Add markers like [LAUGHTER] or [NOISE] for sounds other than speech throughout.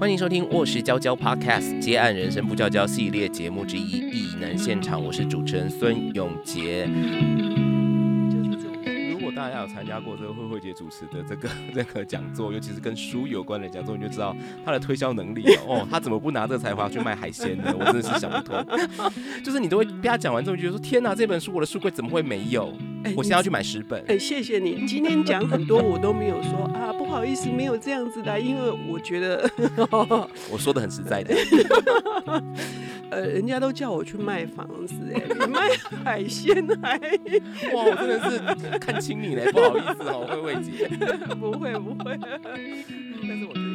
欢迎收听《卧室娇娇 Podcast》接案人生不娇娇系列节目之一《异能现场》，我是主持人孙永杰。如果大家有参加过这个慧慧姐主持的这个 [LAUGHS] 这个讲座，尤其是跟书有关的讲座，你就知道她的推销能力 [LAUGHS] 哦。她怎么不拿这个才华去卖海鲜呢？我真的是想不通。就是你都会被她讲完之后，觉得说：天哪，这本书我的书柜怎么会没有？我现在要去买十本。哎，谢谢你，今天讲很多我都没有说啊，不好意思，没有这样子的，因为我觉得 [LAUGHS] 我说的很实在的。呃，人家都叫我去卖房子，哎，比卖海鲜还哇，我真的是看清你嘞，不好意思哦，慧慧姐，不会不会，[LAUGHS] 但是我。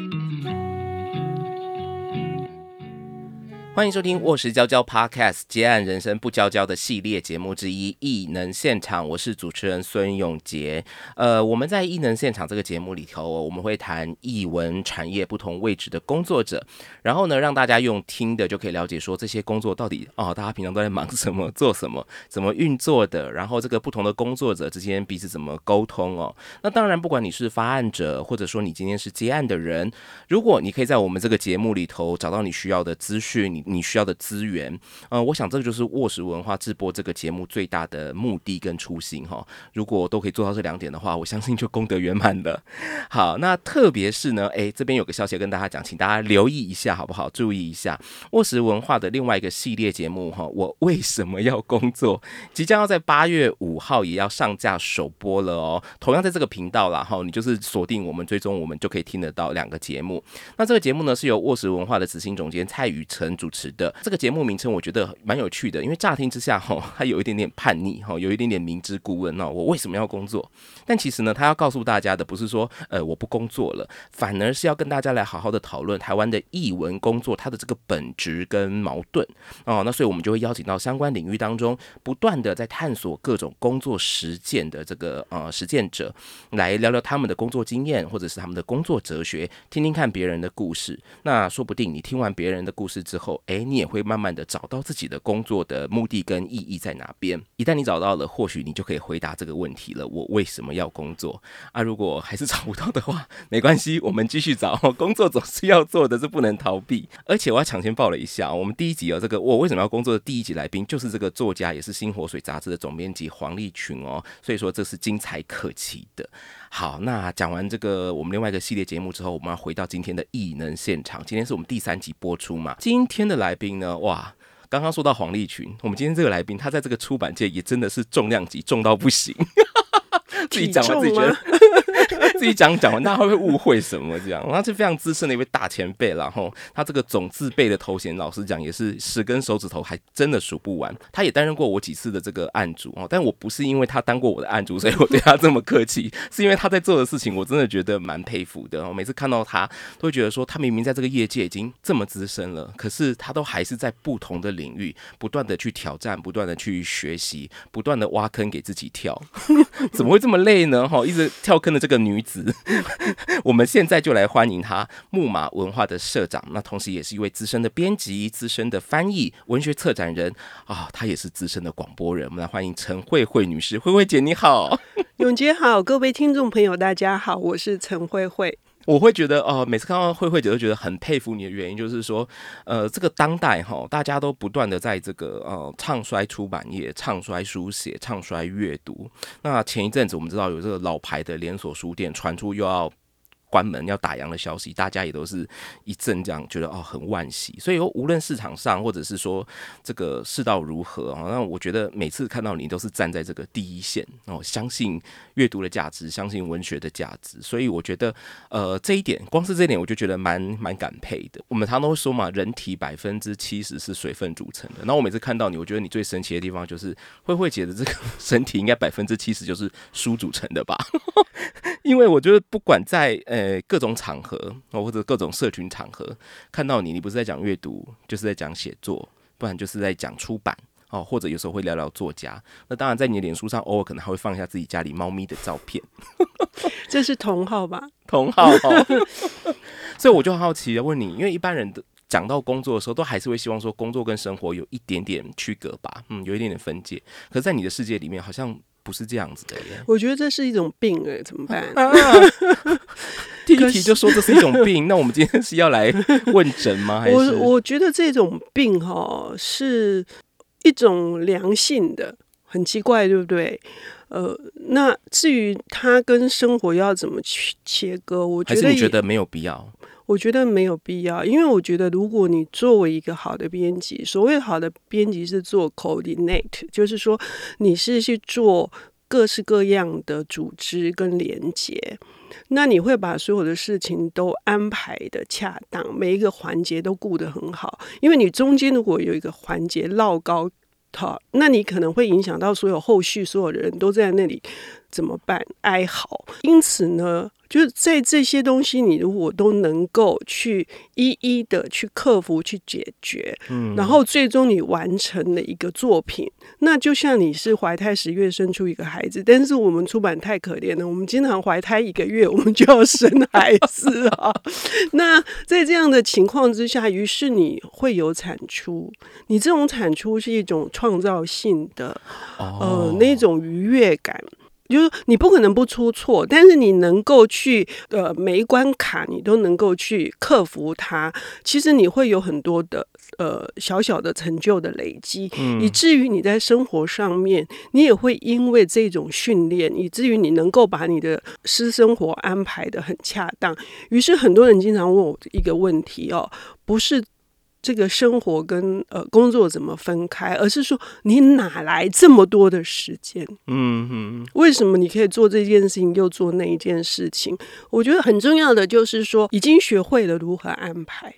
欢迎收听《卧室娇娇 Podcast》接案人生不娇娇的系列节目之一《异能现场》，我是主持人孙永杰。呃，我们在《异能现场》这个节目里头，我们会谈艺文产业不同位置的工作者，然后呢，让大家用听的就可以了解说这些工作到底哦，大家平常都在忙什么、做什么、[LAUGHS] 怎么运作的，然后这个不同的工作者之间彼此怎么沟通哦。那当然，不管你是发案者，或者说你今天是接案的人，如果你可以在我们这个节目里头找到你需要的资讯，你。你需要的资源，呃，我想这个就是卧室文化直播这个节目最大的目的跟初心哈。如果都可以做到这两点的话，我相信就功德圆满了。好，那特别是呢，诶，这边有个消息跟大家讲，请大家留意一下好不好？注意一下卧室文化的另外一个系列节目哈。我为什么要工作？即将要在八月五号也要上架首播了哦。同样在这个频道啦哈，你就是锁定我们，追踪我们就可以听得到两个节目。那这个节目呢是由卧室文化的执行总监蔡雨辰主。持的这个节目名称我觉得蛮有趣的，因为乍听之下哈，他有一点点叛逆哈，有一点点明知故问哦，我为什么要工作？但其实呢，他要告诉大家的不是说呃我不工作了，反而是要跟大家来好好的讨论台湾的译文工作它的这个本质跟矛盾哦。那所以我们就会邀请到相关领域当中不断的在探索各种工作实践的这个呃实践者，来聊聊他们的工作经验或者是他们的工作哲学，听听看别人的故事。那说不定你听完别人的故事之后，哎，你也会慢慢的找到自己的工作的目的跟意义在哪边。一旦你找到了，或许你就可以回答这个问题了：我为什么要工作？啊，如果还是找不到的话，没关系，我们继续找。工作总是要做的，是不能逃避。而且我要抢先报了一下，我们第一集有这个我为什么要工作的第一集来宾，就是这个作家，也是《新活水》杂志的总编辑黄立群哦。所以说这是精彩可期的。好，那讲完这个我们另外一个系列节目之后，我们要回到今天的异能现场。今天是我们第三集播出嘛？今天的来宾呢？哇，刚刚说到黄立群，我们今天这个来宾，他在这个出版界也真的是重量级，重到不行。[LAUGHS] 自己讲完自己觉得。自己讲讲完，大家会不会误会什么？这样，他是非常资深的一位大前辈，然后他这个总字辈的头衔，老实讲也是十根手指头还真的数不完。他也担任过我几次的这个案主哦，但我不是因为他当过我的案主，所以我对他这么客气，是因为他在做的事情，我真的觉得蛮佩服的。我每次看到他，都觉得说，他明明在这个业界已经这么资深了，可是他都还是在不同的领域不断的去挑战，不断的去学习，不断的挖坑给自己跳。[LAUGHS] 怎么会这么累呢？哈，一直跳坑的这个女 [LAUGHS] 子。[LAUGHS] 我们现在就来欢迎他，木马文化的社长，那同时也是一位资深的编辑、资深的翻译、文学策展人啊，他也是资深的广播人。我们来欢迎陈慧慧女士，慧慧姐你好，永杰好，各位听众朋友大家好，我是陈慧慧。我会觉得哦，每次看到慧慧姐都觉得很佩服你的原因，就是说，呃，这个当代哈，大家都不断的在这个呃唱衰出版业、唱衰书写、唱衰阅读。那前一阵子我们知道有这个老牌的连锁书店传出又要。关门要打烊的消息，大家也都是一阵这样觉得哦，很惋惜。所以无论市场上或者是说这个世道如何啊，那我觉得每次看到你都是站在这个第一线哦，相信阅读的价值，相信文学的价值。所以我觉得呃这一点，光是这一点我就觉得蛮蛮感佩的。我们常都说嘛，人体百分之七十是水分组成的。那我每次看到你，我觉得你最神奇的地方就是慧慧姐的这个身体应该百分之七十就是书组成的吧？因为我觉得不管在呃，各种场合或者各种社群场合看到你，你不是在讲阅读，就是在讲写作，不然就是在讲出版哦，或者有时候会聊聊作家。那当然，在你的脸书上，偶尔可能还会放一下自己家里猫咪的照片。[LAUGHS] 这是同号吧？同号。[LAUGHS] 所以我就好奇的问你，因为一般人的讲到工作的时候，都还是会希望说工作跟生活有一点点区隔吧？嗯，有一点点分界。可是，在你的世界里面，好像不是这样子的耶。我觉得这是一种病哎，怎么办？[LAUGHS] 第一题就说这是一种病，[LAUGHS] 那我们今天是要来问诊吗？还是我我觉得这种病哈是一种良性的，很奇怪，对不对？呃，那至于它跟生活要怎么去切割，我觉得还是你觉得没有必要？我觉得没有必要，因为我觉得如果你作为一个好的编辑，所谓好的编辑是做 coordinate，就是说你是去做各式各样的组织跟连接，那你会把所有的事情都安排的恰当，每一个环节都顾得很好，因为你中间如果有一个环节落高。好，那你可能会影响到所有后续所有的人都在那里怎么办？哀嚎。因此呢，就是在这些东西，你如果都能够去一一的去克服、去解决，嗯，然后最终你完成了一个作品，那就像你是怀胎十月生出一个孩子，但是我们出版太可怜了，我们经常怀胎一个月，我们就要生孩子啊。[LAUGHS] 那在这样的情况之下，于是你会有产出，你这种产出是一种创造性的，呃，那种愉悦感。就是你不可能不出错，但是你能够去呃每一关卡你都能够去克服它，其实你会有很多的呃小小的成就的累积，以至于你在生活上面，你也会因为这种训练，以至于你能够把你的私生活安排的很恰当。于是很多人经常问我一个问题哦，不是。这个生活跟呃工作怎么分开？而是说你哪来这么多的时间？嗯哼，为什么你可以做这件事情又做那一件事情？我觉得很重要的就是说，已经学会了如何安排，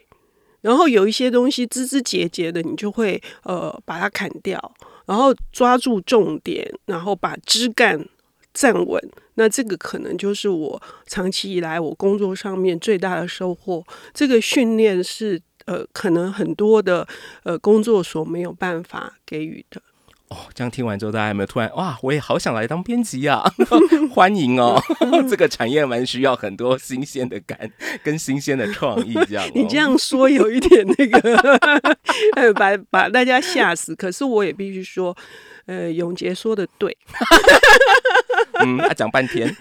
然后有一些东西枝枝节节的，你就会呃把它砍掉，然后抓住重点，然后把枝干站稳。那这个可能就是我长期以来我工作上面最大的收获。这个训练是。呃，可能很多的呃工作所没有办法给予的哦。这样听完之后，大家有没有突然哇，我也好想来当编辑呀？[LAUGHS] 欢迎哦，[LAUGHS] 这个产业蛮需要很多新鲜的感跟新鲜的创意，这样。[LAUGHS] 你这样说有一点那个，呃，把把大家吓死。可是我也必须说，呃，永杰说的对。嗯，他讲半天。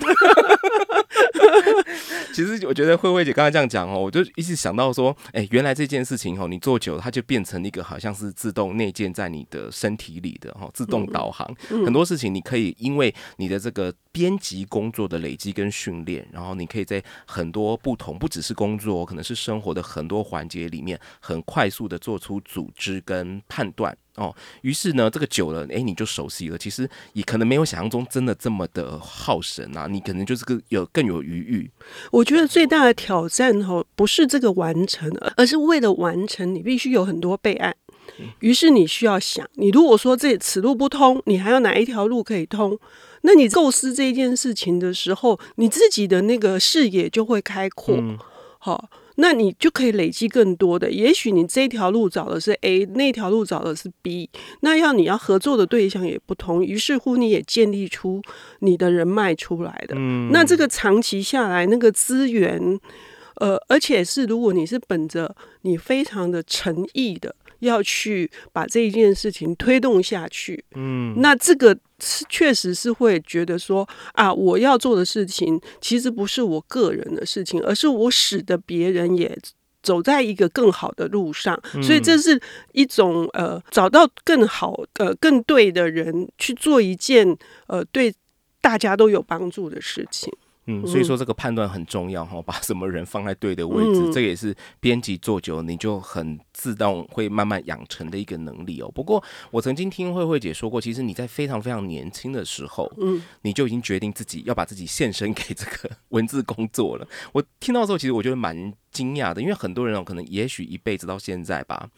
[LAUGHS] 其实我觉得慧慧姐刚才这样讲哦，我就一直想到说，哎，原来这件事情哦，你做久了，它就变成一个好像是自动内建在你的身体里的哈，自动导航。很多事情你可以因为你的这个编辑工作的累积跟训练，然后你可以在很多不同，不只是工作，可能是生活的很多环节里面，很快速的做出组织跟判断。哦，于是呢，这个久了，哎，你就熟悉了。其实也可能没有想象中真的这么的耗神啊，你可能就是个有更有余裕。我觉得最大的挑战哦，不是这个完成，而是为了完成，你必须有很多备案。于是你需要想，你如果说这此路不通，你还有哪一条路可以通？那你构思这件事情的时候，你自己的那个视野就会开阔。好。那你就可以累积更多的。也许你这条路找的是 A，那条路找的是 B，那要你要合作的对象也不同，于是乎你也建立出你的人脉出来的。嗯，那这个长期下来，那个资源，呃，而且是如果你是本着你非常的诚意的。要去把这一件事情推动下去，嗯，那这个是确实是会觉得说啊，我要做的事情其实不是我个人的事情，而是我使得别人也走在一个更好的路上，所以这是一种呃，找到更好呃更对的人去做一件呃对大家都有帮助的事情。嗯，所以说这个判断很重要哈，[LAUGHS] 把什么人放在对的位置，这也是编辑做久你就很自动会慢慢养成的一个能力哦。不过我曾经听慧慧姐说过，其实你在非常非常年轻的时候，嗯，你就已经决定自己要把自己献身给这个 [LAUGHS] 文字工作了。我听到之后，其实我觉得蛮惊讶的，因为很多人哦，可能也许一辈子到现在吧，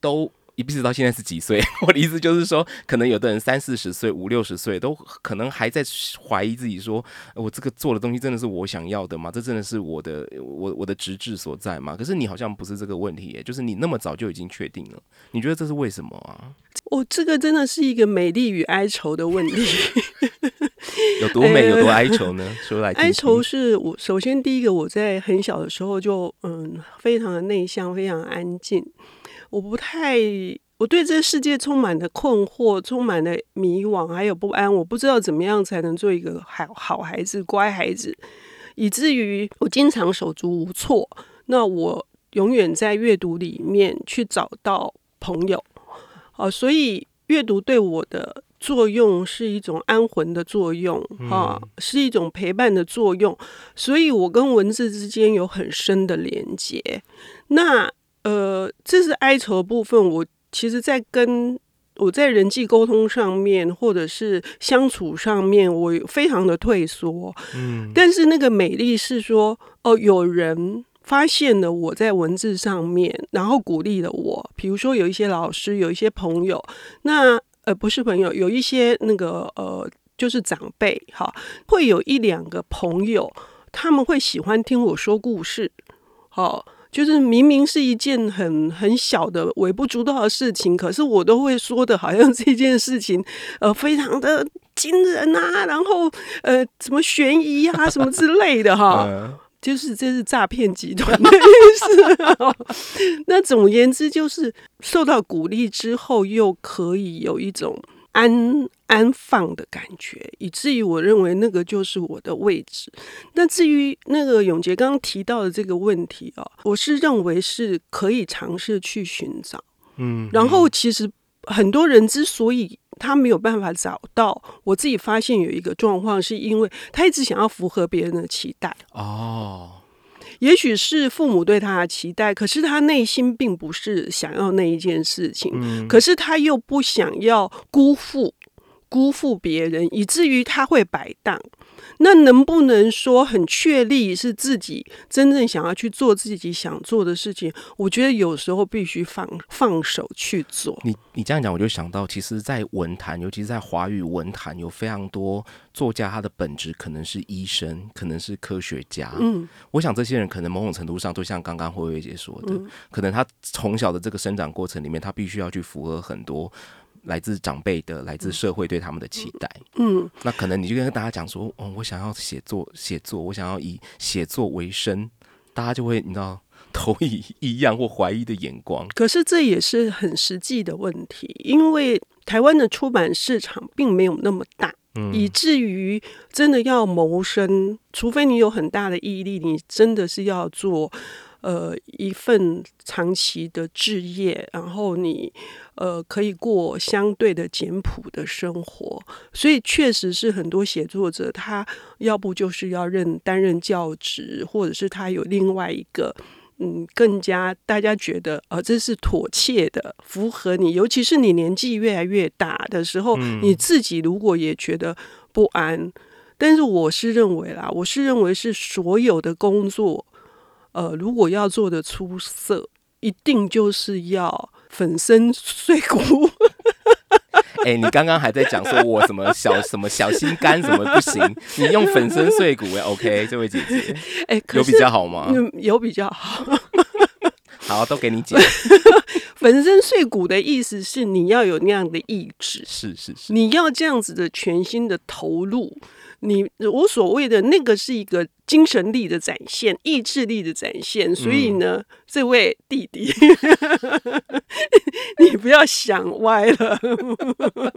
都。一辈子到现在是几岁？[LAUGHS] 我的意思就是说，可能有的人三四十岁、五六十岁，都可能还在怀疑自己，说我这个做的东西真的是我想要的吗？这真的是我的我我的直至所在吗？可是你好像不是这个问题耶，就是你那么早就已经确定了。你觉得这是为什么啊？哦，这个真的是一个美丽与哀愁的问题。[LAUGHS] 有多美，有多哀愁呢？说来哀愁是我首先第一个，我在很小的时候就嗯，非常的内向，非常安静。我不太我对这个世界充满了困惑，充满了迷惘，还有不安。我不知道怎么样才能做一个好好孩子、乖孩子，以至于我经常手足无措。那我永远在阅读里面去找到朋友，啊，所以阅读对我的作用是一种安魂的作用，啊，是一种陪伴的作用。所以我跟文字之间有很深的连接。那呃，这是哀愁的部分。我其实，在跟我在人际沟通上面，或者是相处上面，我非常的退缩。嗯，但是那个美丽是说，哦，有人发现了我在文字上面，然后鼓励了我。比如说，有一些老师，有一些朋友，那呃，不是朋友，有一些那个呃，就是长辈，哈，会有一两个朋友，他们会喜欢听我说故事，好。就是明明是一件很很小的微不足道的事情，可是我都会说的好像 [LAUGHS] 这件事情呃非常的惊人啊，然后呃什么悬疑啊什么之类的哈，[LAUGHS] 就是这是诈骗集团的意思。[LAUGHS] 那总而言之，就是受到鼓励之后，又可以有一种。安安放的感觉，以至于我认为那个就是我的位置。那至于那个永杰刚刚提到的这个问题啊，我是认为是可以尝试去寻找。嗯，然后其实很多人之所以他没有办法找到，我自己发现有一个状况，是因为他一直想要符合别人的期待。哦。也许是父母对他的期待，可是他内心并不是想要那一件事情，可是他又不想要辜负辜负别人，以至于他会摆荡。那能不能说很确立是自己真正想要去做自己想做的事情？我觉得有时候必须放放手去做。你你这样讲，我就想到，其实，在文坛，尤其是在华语文坛，有非常多作家，他的本质可能是医生，可能是科学家。嗯，我想这些人可能某种程度上，都像刚刚慧慧姐说的，可能他从小的这个生长过程里面，他必须要去符合很多。来自长辈的，来自社会对他们的期待。嗯，那可能你就跟大家讲说，哦，我想要写作，写作，我想要以写作为生，大家就会你知道 [LAUGHS] 投以异样或怀疑的眼光。可是这也是很实际的问题，因为台湾的出版市场并没有那么大，以至于真的要谋生，除非你有很大的毅力，你真的是要做。呃，一份长期的置业，然后你呃可以过相对的简朴的生活，所以确实是很多写作者，他要不就是要任担任教职，或者是他有另外一个嗯更加大家觉得呃这是妥切的，符合你，尤其是你年纪越来越大的时候，你自己如果也觉得不安，但是我是认为啦，我是认为是所有的工作。呃，如果要做的出色，一定就是要粉身碎骨。哎，你刚刚还在讲说我什么小什么小心肝什么不行，你用粉身碎骨也 OK，这位姐姐，[LAUGHS] 哎，有比较好吗？有比较好。好，都给你讲。[LAUGHS] 粉身碎骨的意思是你要有那样的意志，是是是，你要这样子的全心的投入。你我所谓的那个是一个精神力的展现，意志力的展现。所以呢，这位弟弟，[LAUGHS] 你不要想歪了。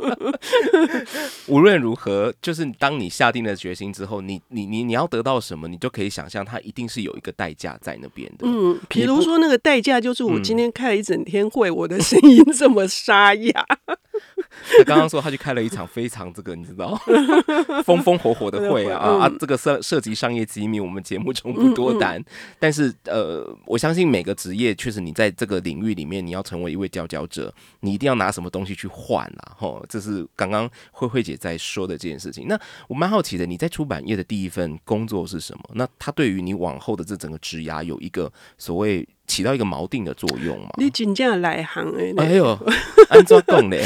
[LAUGHS] 无论如何，就是当你下定了决心之后，你你你你要得到什么，你就可以想象，它一定是有一个代价在那边的。嗯，比如说那个代价就是我今天开了一整天会，我的声音这么沙哑。他刚刚说他去开了一场非常这个你知道 [LAUGHS] 风风火火的会啊啊，这个涉涉及商业机密，我们节目中不多谈。但是呃，我相信每个职业确实你在这个领域里面，你要成为一位佼佼者，你一定要拿什么东西去换啊？吼，这是刚刚慧慧姐在说的这件事情。那我蛮好奇的，你在出版业的第一份工作是什么？那它对于你往后的这整个职涯有一个所谓？起到一个锚定的作用嘛？你真正来行哎！哎呦，[LAUGHS] 安怎讲嘞？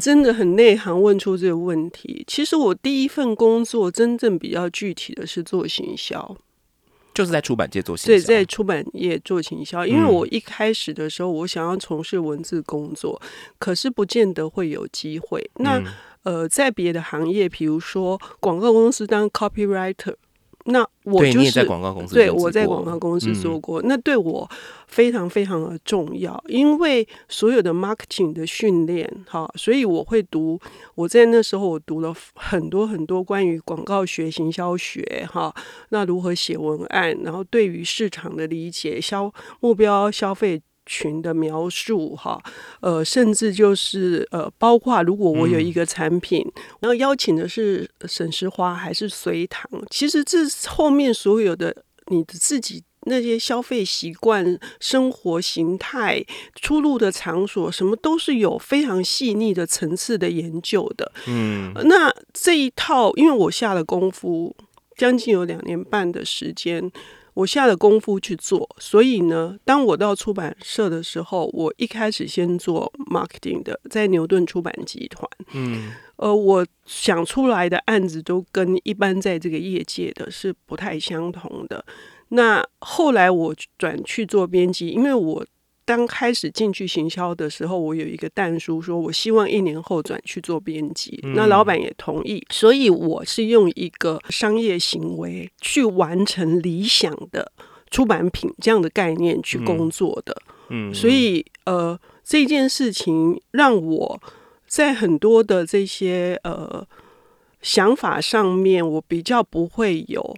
真的很内行，问出这个问题。其实我第一份工作真正比较具体的是做行销，就是在出版界做行销。对，在出版业做行销。因为我一开始的时候，我想要从事文字工作，可是不见得会有机会。那呃，在别的行业，比如说广告公司当 copywriter。那我，就是在广告公司对我在广告公司嗯做过，那对我非常非常的重要，因为所有的 marketing 的训练，哈，所以我会读。我在那时候我读了很多很多关于广告学、行销学，哈，那如何写文案，然后对于市场的理解、消目标消费。群的描述哈，呃，甚至就是呃，包括如果我有一个产品，然后邀请的是沈石花还是隋唐，其实这后面所有的你的自己那些消费习惯、生活形态、出入的场所，什么都是有非常细腻的层次的研究的。嗯呃那这一套，因为我下了功夫，将近有两年半的时间。我下了功夫去做，所以呢，当我到出版社的时候，我一开始先做 marketing 的，在牛顿出版集团。嗯呃，我想出来的案子都跟一般在这个业界的是不太相同的。那后来我转去做编辑，因为我刚开始进去行销的时候，我有一个淡书说，我希望一年后转去做编辑。那老板也同意，所以我是用一个商业行为去完成理想的出版品这样的概念去工作的。嗯，所以呃，这件事情让我在很多的这些呃想法上面，我比较不会有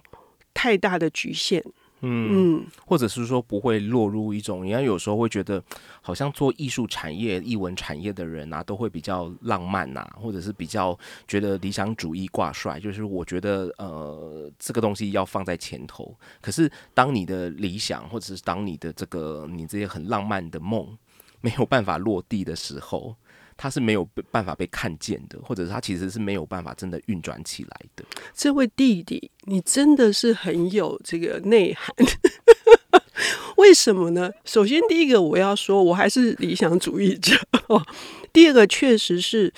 太大的局限。嗯，嗯，或者是说不会落入一种，人家有时候会觉得，好像做艺术产业、艺文产业的人啊，都会比较浪漫呐、或者是比较觉得理想主义挂帅，就是我觉得呃这个东西要放在前头。可是当你的理想，或者是当你的这个你这些很浪漫的梦没有办法落地的时候，它是没有办法被看见的，或者是它其实是没有办法真的运转起来的。这位弟弟，你真的是很有这个内涵。[LAUGHS] 为什么呢？首先，第一个我要说，我还是理想主义者。哦。[LAUGHS] 第二个，确实是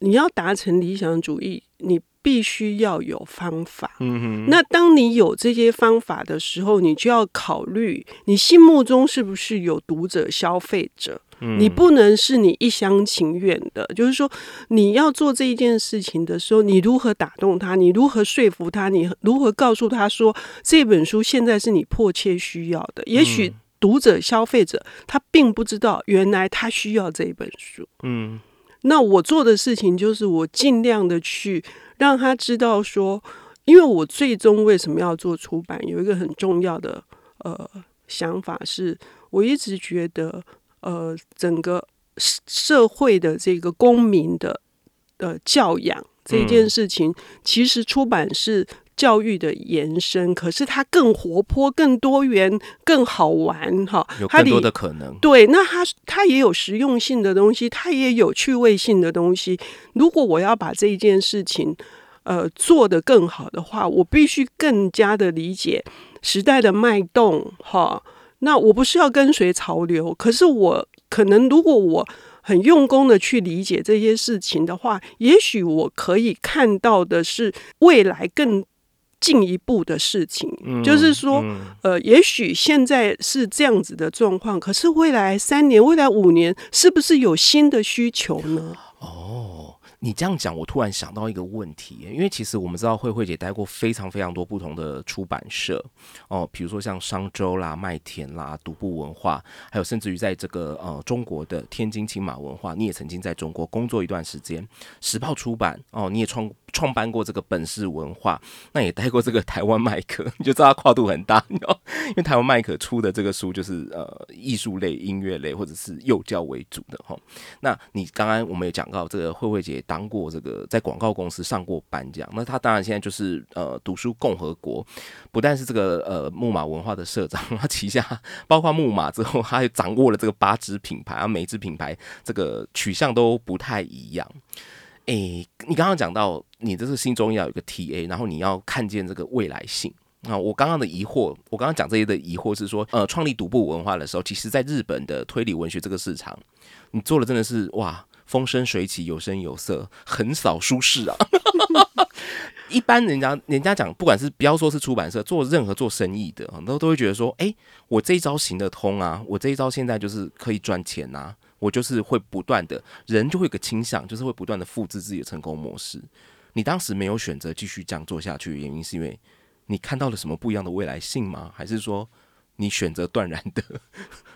你要达成理想主义，你必须要有方法。嗯哼，那当你有这些方法的时候，你就要考虑你心目中是不是有读者、消费者。你不能是你一厢情愿的，就是说你要做这一件事情的时候，你如何打动他？你如何说服他？你如何告诉他说这本书现在是你迫切需要的？也许读者、消费者他并不知道，原来他需要这一本书。嗯那我做的事情就是我尽量的去让他知道说，因为我最终为什么要做出版，有一个很重要的呃想法是，我一直觉得呃整个社社会的这个公民的呃教养这件事情，其实出版是。教育的延伸，可是它更活泼、更多元、更好玩，哈，它更多的可能。对，那它它也有实用性的东西，它也有趣味性的东西。如果我要把这一件事情，呃，做得更好的话，我必须更加的理解时代的脉动，哈。那我不是要跟随潮流，可是我可能如果我很用功的去理解这些事情的话，也许我可以看到的是未来更。进一步的事情，就是说，呃，也许现在是这样子的状况，可是未来三年、未来五年，是不是有新的需求呢？哦，你这样讲，我突然想到一个问题，因为其实我们知道慧慧姐待过非常非常多不同的出版社哦，比如说像商周啦、麦田啦、独步文化，还有甚至于在这个呃中国的天津青马文化，你也曾经在中国工作一段时间，时报出版哦，你也创。创办过这个本市文化，[LAUGHS] 那也带过这个台湾麦克，[LAUGHS] 你就知道它跨度很大，因为台湾麦克出的这个书就是呃艺术类、音乐类或者是幼教为主的哈。那你刚刚我们也讲到，这个慧慧姐当过这个在广告公司上过班，这样，那她当然现在就是呃读书共和国，不但是这个呃木马文化的社长，[LAUGHS] 他旗下包括木马之后，他还掌握了这个八支品牌，啊，每一支品牌这个取向都不太一样。诶，你刚刚讲到你这是心中要有一个 TA，然后你要看见这个未来性啊。我刚刚的疑惑，我刚刚讲这些的疑惑是说，呃，创立独步文化的时候，其实在日本的推理文学这个市场，你做的真的是哇，风生水起，有声有色，横扫舒适啊。[LAUGHS] 一般人家人家讲，不管是不要说是出版社，做任何做生意的，都都会觉得说，诶，我这一招行得通啊，我这一招现在就是可以赚钱呐。我就是会不断的，人就会有个倾向，就是会不断的复制自己的成功模式。你当时没有选择继续这样做下去的原因，是因为你看到了什么不一样的未来性吗？还是说你选择断然的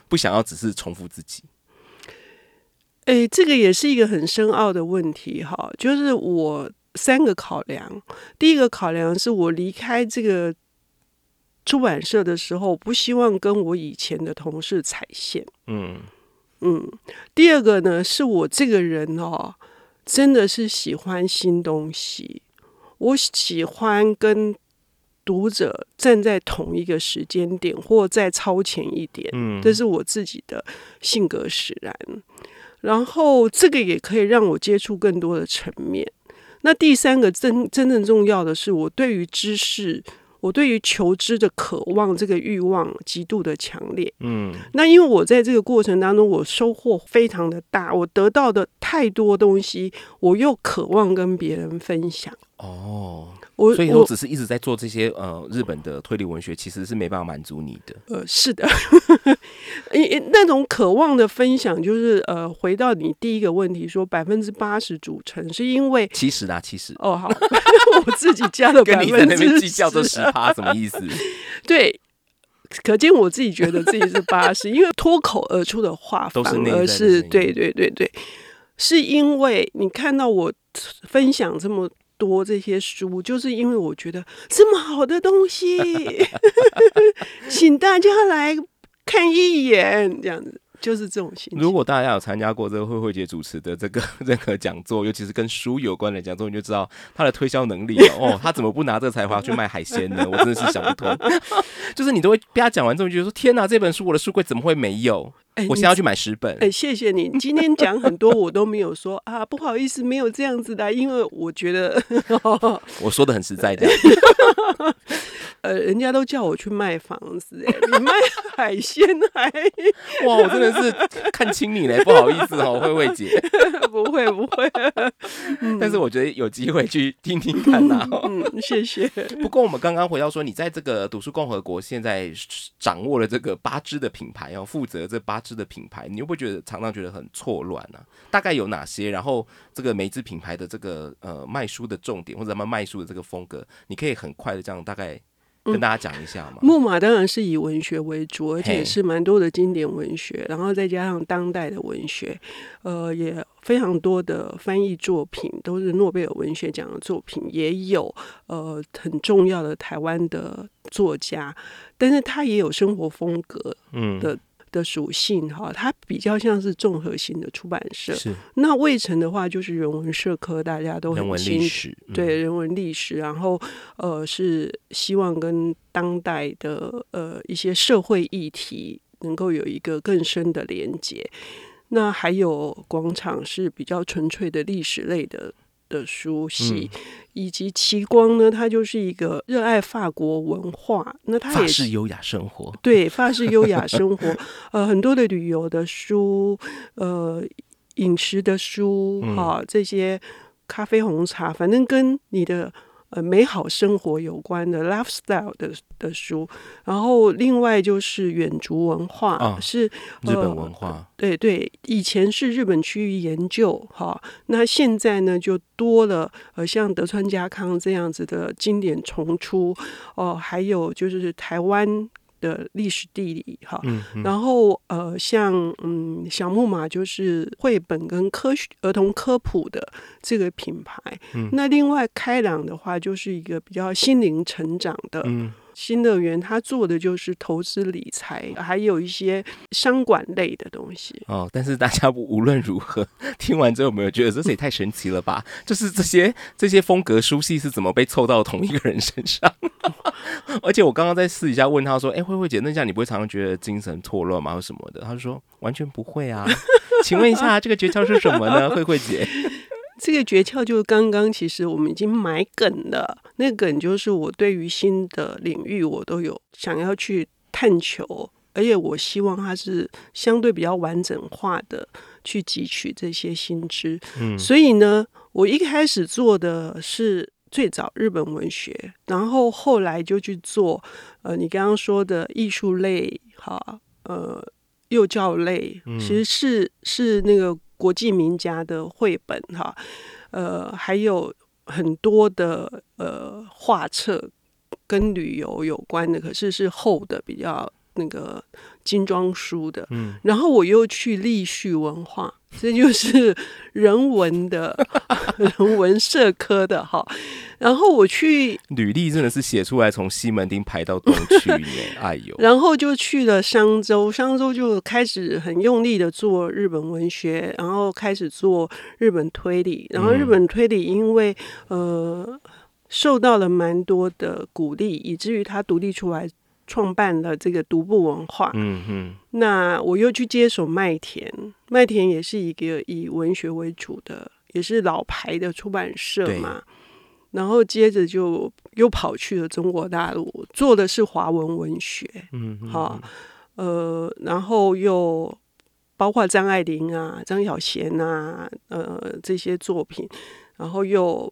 不想要只是重复自己？哎，这个也是一个很深奥的问题哈。就是我三个考量，第一个考量是我离开这个出版社的时候，不希望跟我以前的同事踩线。嗯嗯。第二个呢，是我这个人哦，真的是喜欢新东西，我喜欢跟读者站在同一个时间点，或再超前一点。嗯，这是我自己的性格使然。然后这个也可以让我接触更多的层面。那第三个真真正重要的是，我对于知识，我对于求知的渴望，这个欲望极度的强烈。嗯，那因为我在这个过程当中，我收获非常的大，我得到的太多东西，我又渴望跟别人分享。哦。我所以我，只是一直在做这些呃日本的推理文学，其实是没办法满足你的。呃，是的，[LAUGHS] 那种渴望的分享，就是呃，回到你第一个问题，说百分之八十组成，是因为其实啊，其实哦，好，[LAUGHS] 我自己加的 [LAUGHS] 百分之计较这十趴什么意思？对，可见我自己觉得自己是八十，因为脱口而出的话反而是对对对对，是因为你看到我分享这么。多这些书，就是因为我觉得这么好的东西，[LAUGHS] 请大家来看一眼，这样子。就是这种心。如果大家有参加过这个慧慧姐主持的这个任何 [LAUGHS] 讲座，尤其是跟书有关的讲座，你就知道她的推销能力哦。她怎么不拿这个才华去卖海鲜呢？我真的是想不通。就是你都会被她讲完之后，觉得说天哪，这本书我的书柜怎么会没有？我现在要去买十本。哎，谢谢你，今天讲很多，我都没有说啊，不好意思，没有这样子的，因为我觉得 [LAUGHS] 我说的很实在的。[LAUGHS] 呃，人家都叫我去卖房子，哎，你卖 [LAUGHS] 海鲜还哇，我真的是看清你嘞，不好意思哦，慧慧姐，不会不 [LAUGHS] 会，但是我觉得有机会去听听看呐。嗯，谢谢。不过我们刚刚回到说，你在这个读书共和国现在掌握了这个八支的品牌，要负责这八。支的品牌，你会不会觉得常常觉得很错乱呢？大概有哪些？然后这个每支品牌的这个呃卖书的重点或者他们卖书的这个风格，你可以很快的这样大概跟大家讲一下嘛？木马当然是以文学为主，而且也是蛮多的经典文学，然后再加上当代的文学，呃，也非常多的翻译作品，都是诺贝尔文学奖的作品，也有呃很重要的台湾的作家，但是他也有生活风格嗯的。的属性哈，它比较像是综合性的出版社。是那魏晨的话，就是人文社科，大家都很清楚。对人文历史，然后呃，是希望跟当代的呃一些社会议题能够有一个更深的连接。那还有广场是比较纯粹的历史类的。的书系，以及奇光呢，他就是一个热爱法国文化，那他也是优雅生活，对法式优雅生活，[LAUGHS] 呃，很多的旅游的书，呃，饮食的书，哈，这些咖啡红茶，反正跟你的。呃，美好生活有关的 lifestyle 的的书，然后另外就是远足文化，是日本文化，对对，以前是日本区域研究，哈，那现在呢就多了，呃，像德川家康这样子的经典重出，哦，还有就是台湾。的历史地理哈，然后呃，像嗯小木马就是绘本跟科学儿童科普的这个品牌，那另外开朗的话就是一个比较心灵成长的。新乐园他做的就是投资理财，还有一些商管类的东西哦。但是大家无论如何听完之后，有没有觉得这也太神奇了吧？就是这些这些风格书系是怎么被凑到同一个人身上？[LAUGHS] 而且我刚刚在私底下问他说：“哎，慧慧姐，那这样你不会常常觉得精神错乱吗？或什么的？”他说：“完全不会啊。”请问一下，这个诀窍是什么呢？[LAUGHS] 慧慧姐。这个诀窍就是刚刚，其实我们已经埋梗了。那个梗就是我对于新的领域，我都有想要去探求，而且我希望它是相对比较完整化的去汲取这些新知。嗯，所以呢，我一开始做的是最早日本文学，然后后来就去做呃，你刚刚说的艺术类，哈，呃，幼教类，其实是是那个。国际名家的绘本哈，呃，还有很多的呃画册跟旅游有关的，可是是厚的，比较那个精装书的。嗯，然后我又去立旭文化，这就是人文的 [LAUGHS] 人文社科的哈。然后我去，履历真的是写出来，从西门町排到东区呢，[LAUGHS] 哎呦，然后就去了商周，商周就开始很用力的做日本文学，然后开始做日本推理，然后日本推理因为呃受到了蛮多的鼓励，以至于他独立出来创办了这个独步文化。嗯哼，那我又去接手麦田，麦田也是一个以文学为主的，也是老牌的出版社嘛。然后接着就又跑去了中国大陆，做的是华文文学，嗯，哈，呃，然后又包括张爱玲啊、张小娴啊，呃，这些作品，然后又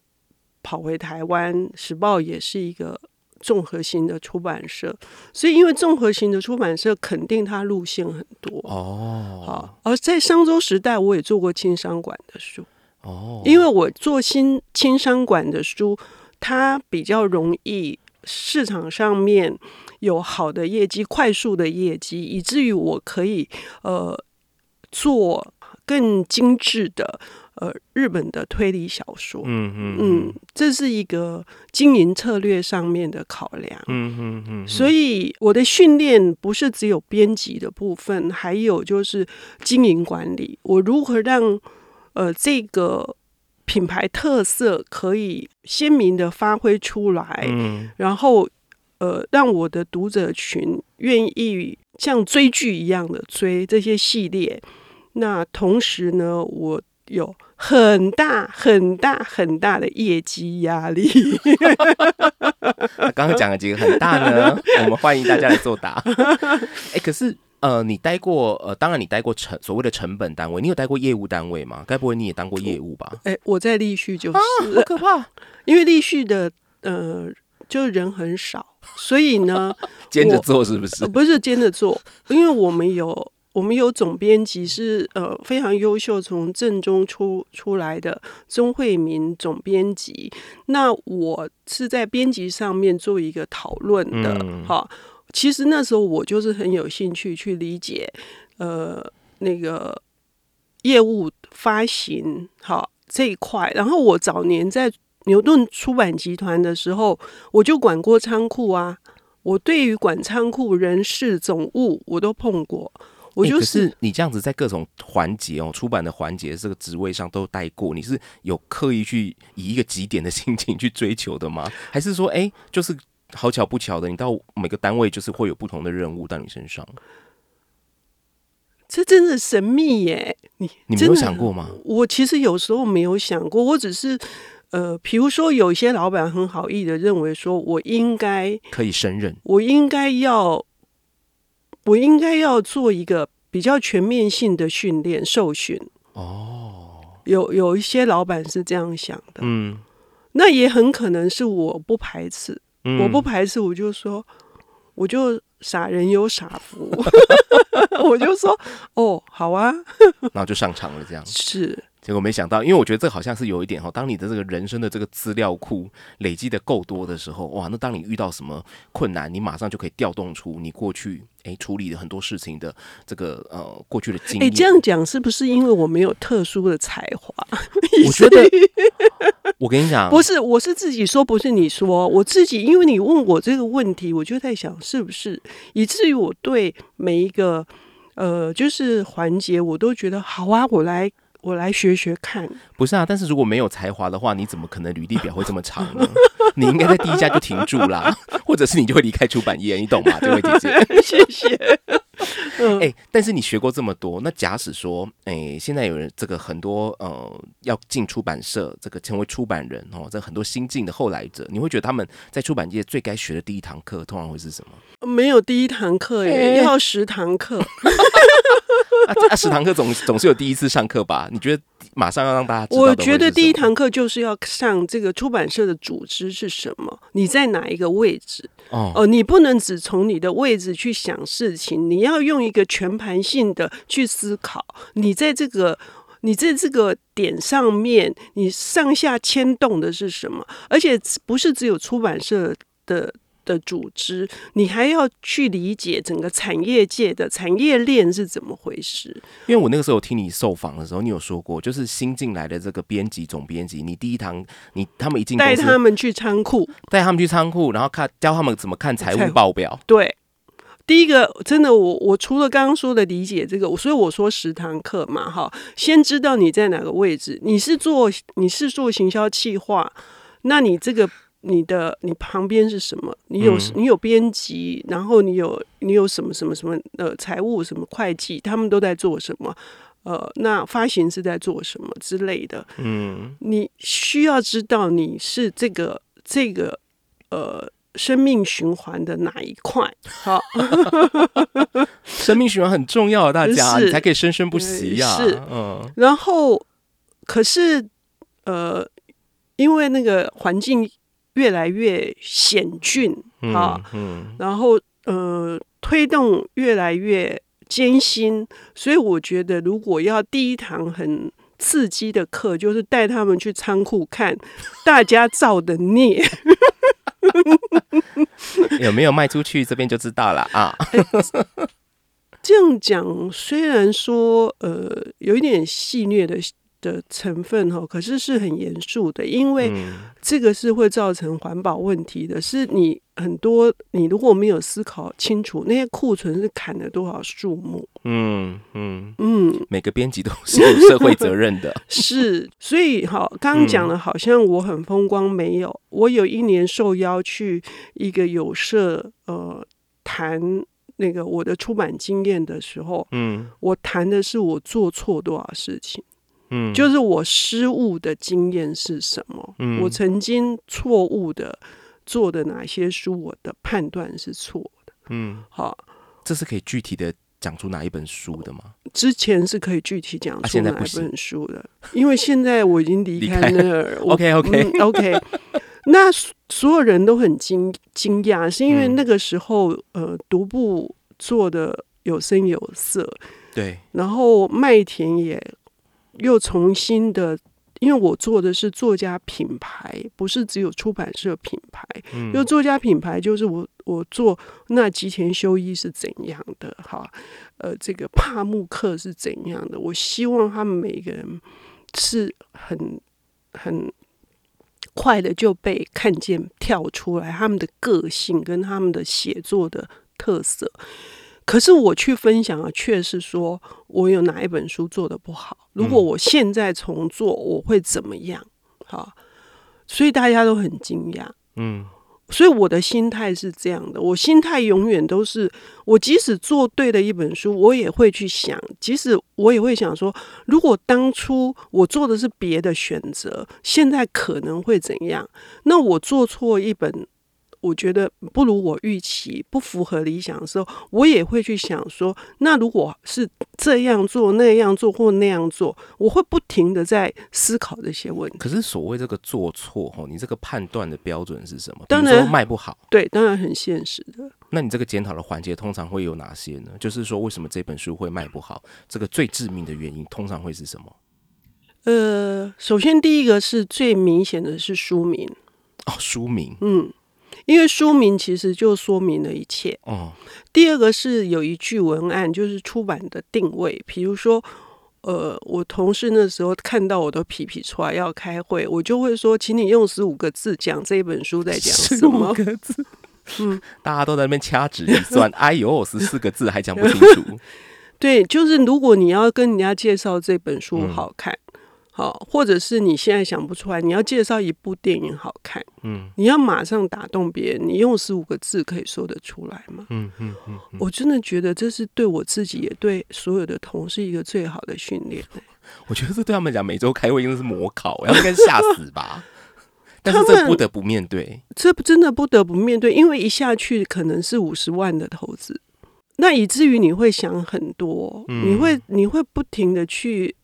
跑回台湾，时报也是一个综合型的出版社，所以因为综合型的出版社，肯定它路线很多。哦，好，而在商周时代，我也做过青商馆的书。哦，因为我做新青商馆的书，它比较容易市场上面有好的业绩、快速的业绩，以至于我可以呃做更精致的呃日本的推理小说。嗯嗯嗯，这是一个经营策略上面的考量。嗯嗯嗯，所以我的训练不是只有编辑的部分，还有就是经营管理。我如何让呃，这个品牌特色可以鲜明的发挥出来，嗯然后呃，让我的读者群愿意像追剧一样的追这些系列。那同时呢，我有很大很大很大的业绩压力。[LAUGHS] 刚刚讲了几个很大呢，[LAUGHS] 我们欢迎大家来作答。[LAUGHS] 哎，可是。呃，你待过呃，当然你待过成所谓的成本单位，你有待过业务单位吗？该不会你也当过业务吧？哎，我在立旭就是，好可怕，因为立旭的呃，就是人很少，所以呢，兼着做是不是？不是兼着做，因为我们有我们有总编辑是呃非常优秀，从正中出出来的钟慧明总编辑，那我是在编辑上面做一个讨论的，哈。其实那时候我就是很有兴趣去理解，呃，那个业务发行哈这一块。然后我早年在牛顿出版集团的时候，我就管过仓库啊。我对于管仓库、人事、总务，我都碰过。我就是你这样子在各种环节哦，出版的环节这个职位上都待过，你是有刻意去以一个极点的 [LAUGHS] 心情去追求的吗？还是说，哎，就是？好巧不巧的，你到每个单位就是会有不同的任务到你身上，这真的神秘耶！你你没有想过吗？我其实有时候没有想过，我只是呃，比如说有一些老板很好意的认为说，我应该可以胜任，我应该要，我应该要做一个比较全面性的训练受训。哦，有有一些老板是这样想的，嗯，那也很可能是我不排斥。我不排斥，我就说，我就傻人有傻福，[LAUGHS] 我就说，哦，好啊，[LAUGHS] 然后就上场了，这样是。结果没想到，因为我觉得这好像是有一点哈，当你的这个人生的这个资料库累积的够多的时候，哇，那当你遇到什么困难，你马上就可以调动出你过去哎处理的很多事情的这个呃过去的经验。哎，这样讲是不是因为我没有特殊的才华？[LAUGHS] 我觉得，我跟你讲，不是，我是自己说，不是你说，我自己，因为你问我这个问题，我就在想是不是，以至于我对每一个呃就是环节，我都觉得好啊，我来。我来学学看，不是啊？但是如果没有才华的话，你怎么可能履历表会这么长呢？[LAUGHS] 你应该在第一家就停住啦，[LAUGHS] 或者是你就会离开出版业，你懂吗？[LAUGHS] 这位姐姐，谢谢。哎，但是你学过这么多，那假使说，哎，现在有人这个很多呃要进出版社，这个成为出版人哦，这很多新进的后来者，你会觉得他们在出版界最该学的第一堂课，通常会是什么？没有第一堂课耶，要十堂课。啊，十堂课总 [LAUGHS] 总是有第一次上课吧？你觉得马上要让大家？我觉得第一堂课就是要上这个出版社的组织是什么？你在哪一个位置？哦，哦，你不能只从你的位置去想事情，你要用一个全盘性的去思考。你在这个你在这个点上面，你上下牵动的是什么？而且不是只有出版社的。的组织，你还要去理解整个产业界的产业链是怎么回事。因为我那个时候听你受访的时候，你有说过，就是新进来的这个编辑总编辑，你第一堂你他们一进带他们去仓库，带他们去仓库，然后看教他们怎么看财务报表。对，第一个真的，我我除了刚刚说的理解这个，所以我说十堂课嘛，哈，先知道你在哪个位置，你是做你是做行销企划，那你这个。你的你旁边是什么？你有你有编辑，然后你有你有什么什么什么呃财务什么会计，他们都在做什么？呃，那发行是在做什么之类的？嗯，你需要知道你是这个这个呃生命循环的哪一块？好，[LAUGHS] 生命循环很重要，大家你才可以生生不息呀。是，嗯，然后可是呃，因为那个环境。越来越险峻啊，然后呃，推动越来越艰辛，所以我觉得，如果要第一堂很刺激的课，就是带他们去仓库看 [LAUGHS] 大家造的孽，[LAUGHS] 有没有卖出去，这边就知道了啊。[LAUGHS] 这样讲，虽然说呃，有一点戏谑的。的成分哈，可是是很严肃的，因为这个是会造成环保问题的。是你很多，你如果没有思考清楚，那些库存是砍了多少树木？嗯嗯嗯，每个编辑都 [LAUGHS] 是有社会责任的。[LAUGHS] 是，所以哈，刚刚讲的好像我很风光，没有。我有一年受邀去一个有社呃谈那个我的出版经验的时候，嗯，我谈的是我做错多少事情。嗯，就是我失误的经验是什么？嗯，我曾经错误的做的哪些书，我的判断是错的。嗯，好，这是可以具体的讲出哪一本书的吗？之前是可以具体讲出哪一本书的，因为现在我已经离开那儿。[LAUGHS] OK OK [LAUGHS] OK，那所有人都很惊惊讶，是因为那个时候呃，独步做的有声有色，对，然后麦田也。又重新的，因为我做的是作家品牌，不是只有出版社品牌。嗯，就作家品牌，就是我我做那吉田修一是怎样的哈？呃，这个帕慕克是怎样的？我希望他们每个人是很很快的就被看见跳出来，他们的个性跟他们的写作的特色。可是我去分享啊，却是说我有哪一本书做的不好。如果我现在重做，我会怎么样？好，所以大家都很惊讶。嗯，所以我的心态是这样的，我心态永远都是，我即使做对的一本书，我也会去想，即使我也会想说，如果当初我做的是别的选择，现在可能会怎样？那我做错一本。我觉得不如我预期，不符合理想的时候，我也会去想说，那如果是这样做、那样做或那样做，我会不停的在思考这些问题。可是所谓这个做错哦，你这个判断的标准是什么？当然卖不好，对，当然很现实的。那你这个检讨的环节通常会有哪些呢？就是说，为什么这本书会卖不好？这个最致命的原因通常会是什么？呃，首先第一个是最明显的是书名哦，书名，嗯。因为书名其实就说明了一切。哦，第二个是有一句文案，就是出版的定位。比如说，呃，我同事那时候看到我都皮皮出来要开会，我就会说，请你用十五个字讲这本书在讲什么。十五个字，嗯，大家都在那边掐指一算，[LAUGHS] 哎呦，十四个字还讲不清楚。[LAUGHS] 对，就是如果你要跟人家介绍这本书好看。好，或者是你现在想不出来，你要介绍一部电影好看，嗯，你要马上打动别人，你用十五个字可以说得出来吗？嗯嗯嗯，我真的觉得这是对我自己也对所有的同事一个最好的训练。我觉得这对他们讲每周开会应该是模考，要应该吓死吧？[LAUGHS] 但是这不得不面对，这真的不得不面对，因为一下去可能是五十万的投资，那以至于你会想很多，你会你会不停的去。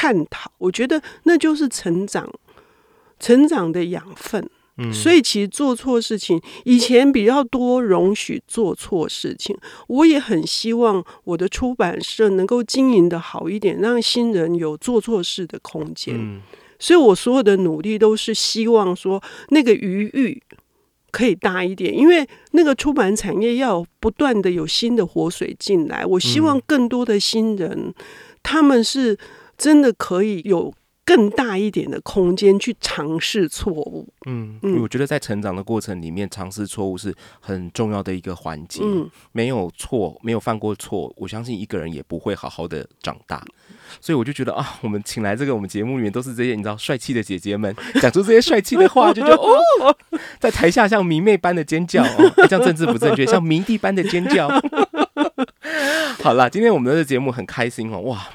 探讨，我觉得那就是成长，成长的养分。嗯，所以其实做错事情，以前比较多容许做错事情。我也很希望我的出版社能够经营的好一点，让新人有做错事的空间。嗯，所以我所有的努力都是希望说，那个余裕可以大一点，因为那个出版产业要不断的有新的活水进来。我希望更多的新人，他们是真的可以有。更大一点的空间去尝试错误，嗯，我觉得在成长的过程里面，尝试错误是很重要的一个环节。嗯，没有错，没有犯过错，我相信一个人也不会好好的长大。所以我就觉得啊，我们请来这个我们节目里面都是这些你知道帅气的姐姐们，[LAUGHS] 讲出这些帅气的话，就觉得哦，在台下像迷妹般的尖叫，哦 [LAUGHS] 像政治不正确，像迷弟般的尖叫。[LAUGHS] 好了，今天我们的节目很开心哦，哇！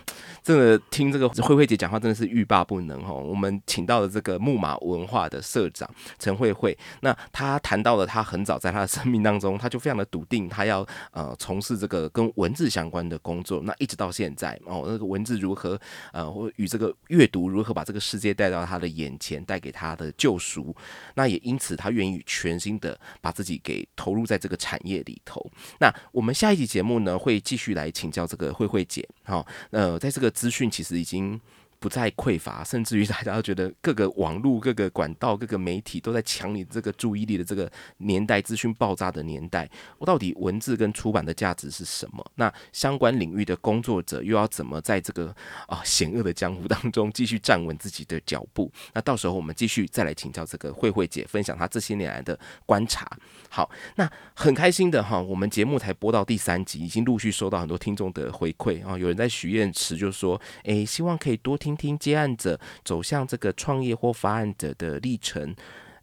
真的听这个慧慧姐讲话真的是欲罢不能哦。我们请到了这个木马文化的社长陈慧慧，那她谈到了她很早在她的生命当中，她就非常的笃定，她要呃从事这个跟文字相关的工作。那一直到现在哦，那个文字如何呃或与这个阅读如何把这个世界带到她的眼前，带给她的救赎。那也因此，她愿意全心的把自己给投入在这个产业里头。那我们下一集节目呢，会继续来请教这个慧慧姐。好，呃，在这个。资讯其实已经不再匮乏，甚至于大家都觉得各个网络、各个管道、各个媒体都在抢你这个注意力的这个年代，资讯爆炸的年代，我到底文字跟出版的价值是什么？那相关领域的工作者又要怎么在这个啊险恶的江湖当中继续站稳自己的脚步？那到时候我们继续再来请教这个慧慧姐，分享她这些年来的观察。好，那很开心的哈，我们节目才播到第三集，已经陆续收到很多听众的回馈啊。有人在许愿池就说，诶，希望可以多听听接案者走向这个创业或发案者的历程。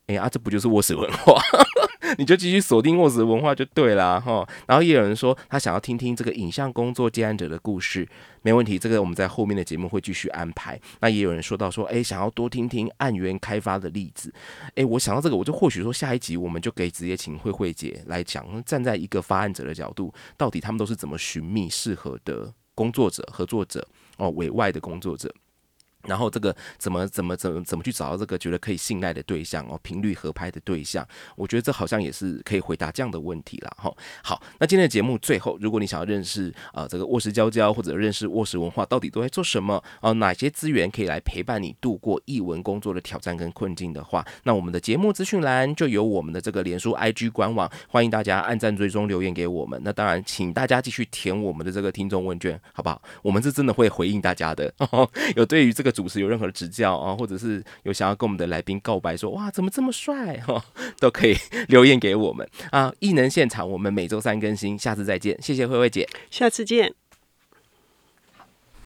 哎啊，这不就是卧室文化？[LAUGHS] 你就继续锁定卧室文化就对了哈。然后也有人说他想要听听这个影像工作接案者的故事，没问题，这个我们在后面的节目会继续安排。那也有人说到说，哎，想要多听听案源开发的例子。哎，我想到这个，我就或许说下一集我们就可以直接请慧慧姐来讲，站在一个发案者的角度，到底他们都是怎么寻觅适合的工作者、合作者哦，委外的工作者。然后这个怎么怎么怎么怎么去找到这个觉得可以信赖的对象哦，频率合拍的对象，我觉得这好像也是可以回答这样的问题了哈。好，那今天的节目最后，如果你想要认识啊这个卧室娇娇或者认识卧室文化到底都在做什么哦，哪些资源可以来陪伴你度过译文工作的挑战跟困境的话，那我们的节目资讯栏就有我们的这个脸书 IG 官网，欢迎大家按赞追踪留言给我们。那当然，请大家继续填我们的这个听众问卷，好不好？我们是真的会回应大家的。有对于这个。主持有任何的指教啊，或者是有想要跟我们的来宾告白，说哇怎么这么帅哈，都可以留言给我们啊。异能现场，我们每周三更新，下次再见，谢谢慧慧姐，下次见。